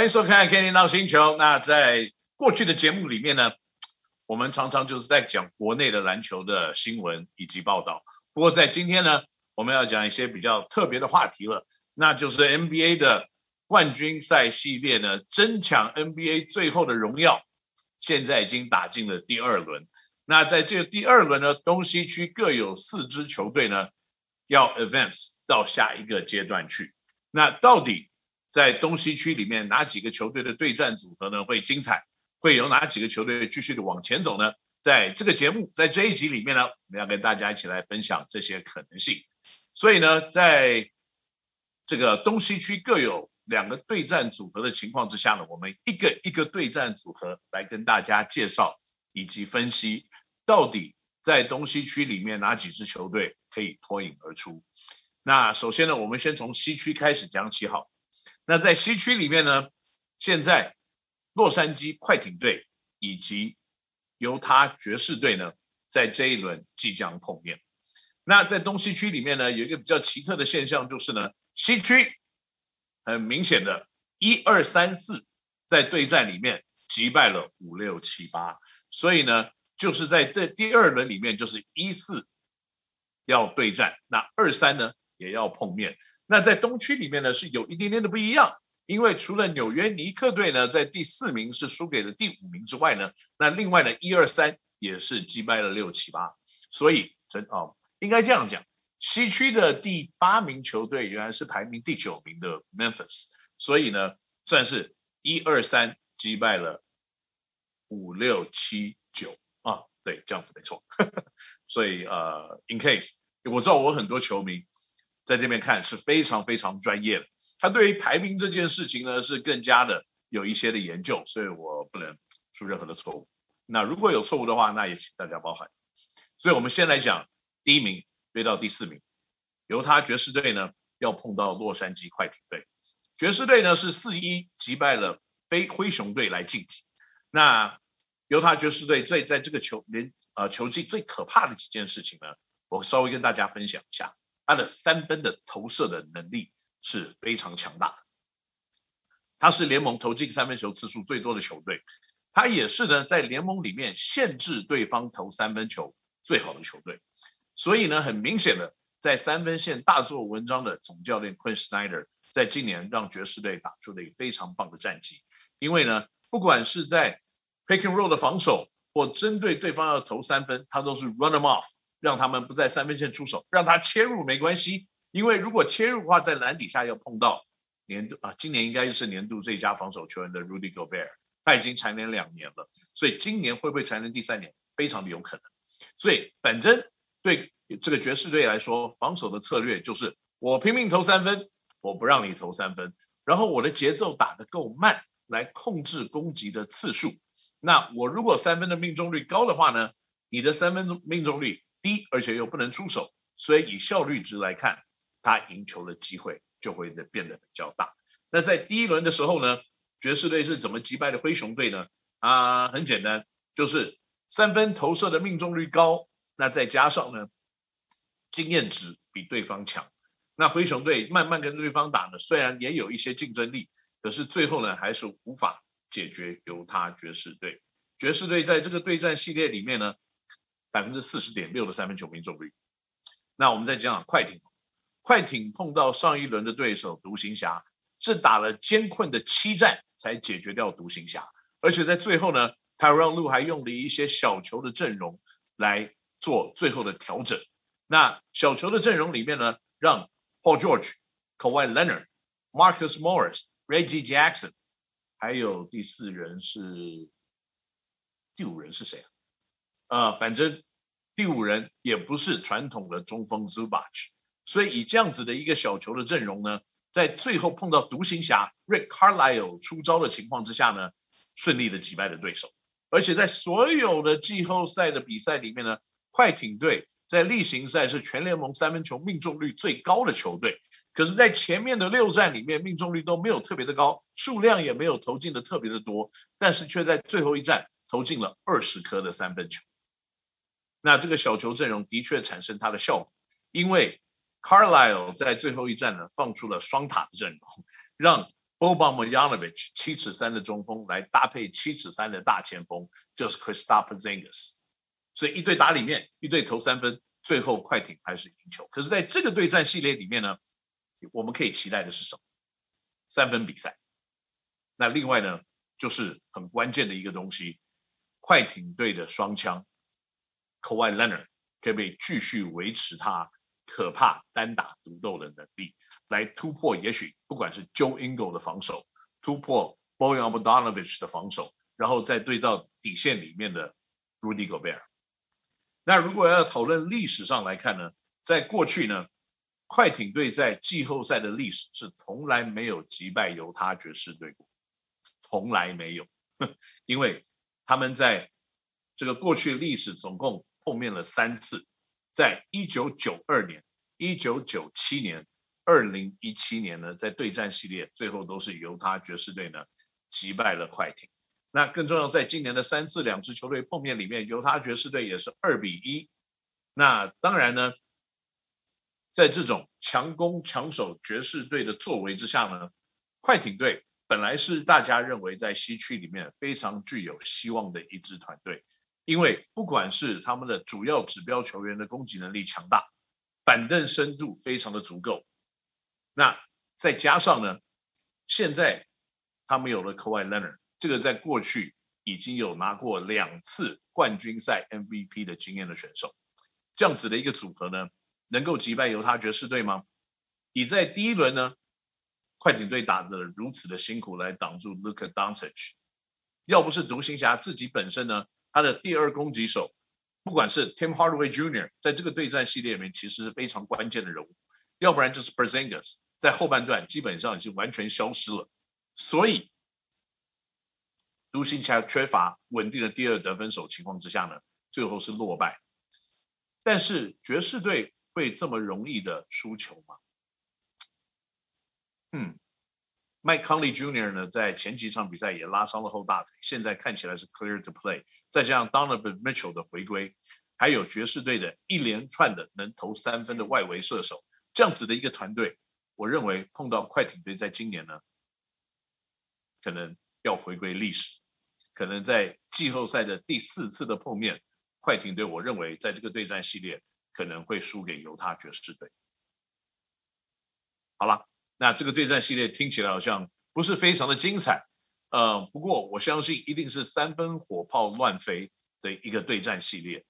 欢迎收看《Kenny 闹星球》。那在过去的节目里面呢，我们常常就是在讲国内的篮球的新闻以及报道。不过在今天呢，我们要讲一些比较特别的话题了，那就是 NBA 的冠军赛系列呢，争抢 NBA 最后的荣耀，现在已经打进了第二轮。那在这个第二轮呢，东西区各有四支球队呢，要 advance 到下一个阶段去。那到底？在东西区里面，哪几个球队的对战组合呢会精彩？会有哪几个球队继续的往前走呢？在这个节目，在这一集里面呢，我们要跟大家一起来分享这些可能性。所以呢，在这个东西区各有两个对战组合的情况之下呢，我们一个一个对战组合来跟大家介绍以及分析，到底在东西区里面哪几支球队可以脱颖而出。那首先呢，我们先从西区开始讲起好。那在西区里面呢，现在洛杉矶快艇队以及犹他爵士队呢，在这一轮即将碰面。那在东西区里面呢，有一个比较奇特的现象，就是呢，西区很明显的一二三四在对战里面击败了五六七八，所以呢，就是在这第二轮里面，就是一四要对战，那二三呢也要碰面。那在东区里面呢，是有一点点的不一样，因为除了纽约尼克队呢，在第四名是输给了第五名之外呢，那另外呢，一二三也是击败了六七八，所以真哦，应该这样讲，西区的第八名球队原来是排名第九名的 Memphis，所以呢，算是一二三击败了五六七九啊，对，这样子没错，所以呃，in case 我知道我很多球迷。在这边看是非常非常专业的，他对于排名这件事情呢是更加的有一些的研究，所以我不能出任何的错误。那如果有错误的话，那也请大家包涵。所以我们先来讲第一名对到第四名，犹他爵士队呢要碰到洛杉矶快艇队，爵士队呢是四一击败了非灰熊队来晋级。那犹他爵士队在在这个球连呃球季最可怕的几件事情呢，我稍微跟大家分享一下。他的三分的投射的能力是非常强大的，他是联盟投进三分球次数最多的球队，他也是呢在联盟里面限制对方投三分球最好的球队，所以呢很明显的在三分线大做文章的总教练 Quin Snyder 在今年让爵士队打出了一个非常棒的战绩，因为呢不管是在 pick and roll 的防守或针对对方要投三分，他都是 run them off。让他们不在三分线出手，让他切入没关系，因为如果切入的话，在篮底下要碰到年度啊，今年应该就是年度最佳防守球员的 Rudy Gobert，他已经蝉联两年了，所以今年会不会蝉联第三年，非常的有可能。所以反正对这个爵士队来说，防守的策略就是我拼命投三分，我不让你投三分，然后我的节奏打得够慢，来控制攻击的次数。那我如果三分的命中率高的话呢，你的三分命中率。低，而且又不能出手，所以以效率值来看，他赢球的机会就会变得比较大。那在第一轮的时候呢，爵士队是怎么击败的灰熊队呢？啊，很简单，就是三分投射的命中率高，那再加上呢，经验值比对方强。那灰熊队慢慢跟对方打呢，虽然也有一些竞争力，可是最后呢，还是无法解决犹他爵士队。爵士队在这个对战系列里面呢。百分之四十点六的三分球命中率。那我们再讲讲快艇，快艇碰到上一轮的对手独行侠，是打了艰困的七战才解决掉独行侠，而且在最后呢，Tyron l u 还用了一些小球的阵容来做最后的调整。那小球的阵容里面呢，让 Paul George、Kawhi Leonard、Marcus Morris、Reggie Jackson，还有第四人是第五人是谁啊？呃，反正第五人也不是传统的中锋 Zubac，所以以这样子的一个小球的阵容呢，在最后碰到独行侠 Rick Carlisle 出招的情况之下呢，顺利的击败了对手。而且在所有的季后赛的比赛里面呢，快艇队在例行赛是全联盟三分球命中率最高的球队，可是，在前面的六战里面命中率都没有特别的高，数量也没有投进的特别的多，但是却在最后一战投进了二十颗的三分球。那这个小球阵容的确产生它的效果，因为 Carlisle 在最后一战呢放出了双塔的阵容，让 obama yanovich 七尺三的中锋来搭配七尺三的大前锋，就是 Kristaps Porzingis。所以一队打里面，一队投三分，最后快艇还是赢球。可是在这个对战系列里面呢，我们可以期待的是什么？三分比赛。那另外呢，就是很关键的一个东西，快艇队的双枪 Kawhi Leonard 可不可以继续维持他可怕单打独斗的能力？来突破，也许不管是 Joe Ingle 的防守，突破 Bojan b o d a n o v i c h 的防守，然后再对到底线里面的 Rudy Gobert。那如果要讨论历史上来看呢，在过去呢，快艇队在季后赛的历史是从来没有击败犹他爵士队过，从来没有，因为他们在这个过去历史总共碰面了三次，在一九九二年、一九九七年。二零一七年呢，在对战系列最后都是犹他爵士队呢击败了快艇。那更重要，在今年的三次两支球队碰面里面，犹他爵士队也是二比一。那当然呢，在这种强攻强守爵士队的作为之下呢，快艇队本来是大家认为在西区里面非常具有希望的一支团队，因为不管是他们的主要指标球员的攻击能力强大，板凳深度非常的足够。那再加上呢，现在他们有了 Kawhi Leonard，这个在过去已经有拿过两次冠军赛 MVP 的经验的选手，这样子的一个组合呢，能够击败犹他爵士队吗？以在第一轮呢，快艇队打得如此的辛苦来挡住 Luka Doncic，要不是独行侠自己本身呢，他的第二攻击手，不管是 Tim Hardaway Jr. 在这个对战系列里面，其实是非常关键的人物。要不然就是 Porzingis 在后半段基本上已经完全消失了，所以独行侠缺乏稳定的第二得分手情况之下呢，最后是落败。但是爵士队会这么容易的输球吗？嗯，Mike Conley Jr. 呢，在前几场比赛也拉伤了后大腿，现在看起来是 clear to play。再加上 Donovan Mitchell 的回归，还有爵士队的一连串的能投三分的外围射手。这样子的一个团队，我认为碰到快艇队，在今年呢，可能要回归历史，可能在季后赛的第四次的碰面，快艇队，我认为在这个对战系列可能会输给犹他爵士队。好了，那这个对战系列听起来好像不是非常的精彩，呃，不过我相信一定是三分火炮乱飞的一个对战系列。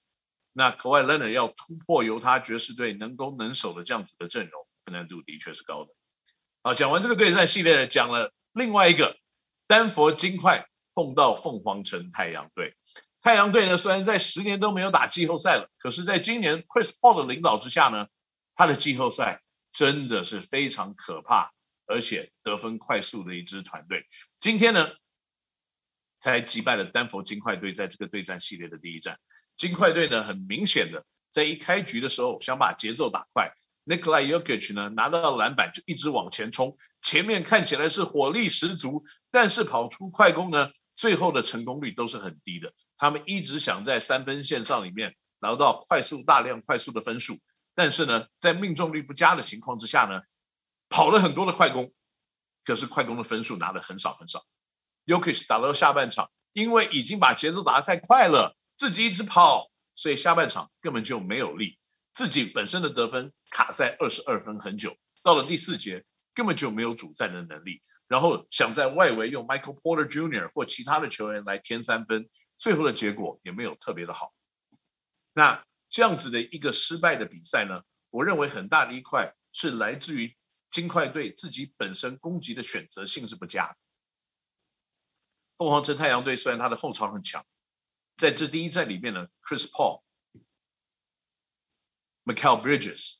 那 Kawhi Leonard 要突破犹他爵士队能攻能守的这样子的阵容，困难度的确是高的。好，讲完这个对战系列，讲了另外一个丹佛金块碰到凤凰城太阳队。太阳队呢，虽然在十年都没有打季后赛了，可是在今年 Chris Paul 的领导之下呢，他的季后赛真的是非常可怕，而且得分快速的一支团队。今天呢，才击败了丹佛金块队，在这个对战系列的第一战，金块队呢，很明显的在一开局的时候想把节奏打快，Nikola Jokic 呢拿到篮板就一直往前冲，前面看起来是火力十足，但是跑出快攻呢，最后的成功率都是很低的。他们一直想在三分线上里面拿到快速大量快速的分数，但是呢，在命中率不佳的情况之下呢，跑了很多的快攻，可是快攻的分数拿的很少很少。Jokic 打到下半场，因为已经把节奏打得太快了，自己一直跑，所以下半场根本就没有力。自己本身的得分卡在二十二分很久，到了第四节根本就没有主战的能力。然后想在外围用 Michael Porter Jr. 或其他的球员来添三分，最后的结果也没有特别的好。那这样子的一个失败的比赛呢，我认为很大的一块是来自于金块队自己本身攻击的选择性是不佳。凤凰城太阳队虽然他的后场很强，在这第一战里面呢，Chris Paul、Mikal Bridges，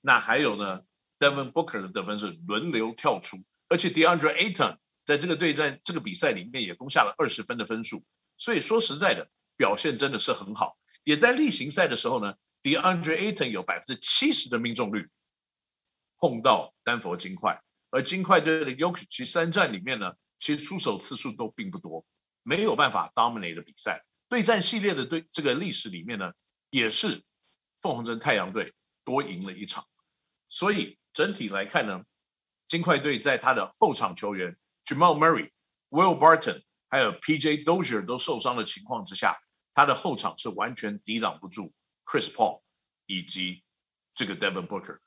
那还有呢，Devin Booker 的得分是轮流跳出，而且 DeAndre Ayton 在这个对战这个比赛里面也攻下了二十分的分数，所以说实在的表现真的是很好。也在例行赛的时候呢，DeAndre Ayton 有百分之七十的命中率碰到丹佛金块，而金块队的 y o k i 其三战里面呢。其实出手次数都并不多，没有办法 dominate 的比赛。对战系列的对这个历史里面呢，也是凤凰城太阳队多赢了一场。所以整体来看呢，金块队在他的后场球员 Jamal Murray、Will Barton 还有 P.J. Dozier 都受伤的情况之下，他的后场是完全抵挡不住 Chris Paul 以及这个 Devin Booker。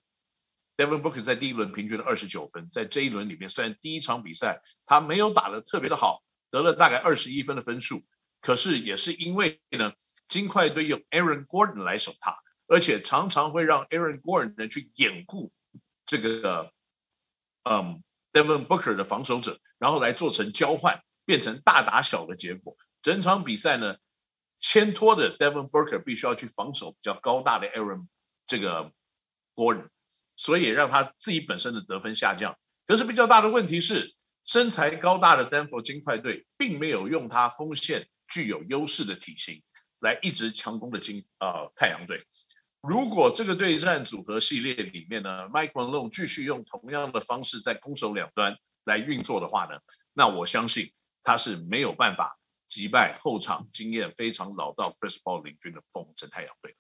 Devin Booker 在第一轮平均了二十九分，在这一轮里面，虽然第一场比赛他没有打得特别的好，得了大概二十一分的分数，可是也是因为呢，金块队用 Aaron Gordon 来守他，而且常常会让 Aaron Gordon 呢去掩护这个嗯 Devin Booker 的防守者，然后来做成交换，变成大打小的结果。整场比赛呢，牵拖的 Devon Booker 必须要去防守比较高大的 Aaron 这个 Gordon。所以让他自己本身的得分下降。可是比较大的问题是，身材高大的丹佛金块队并没有用他锋线具有优势的体型来一直强攻的金呃太阳队。如果这个对战组合系列里面呢，Mike Malone 继续用同样的方式在攻守两端来运作的话呢，那我相信他是没有办法击败后场经验非常老道 Chris Paul 领军的凤凰城太阳队。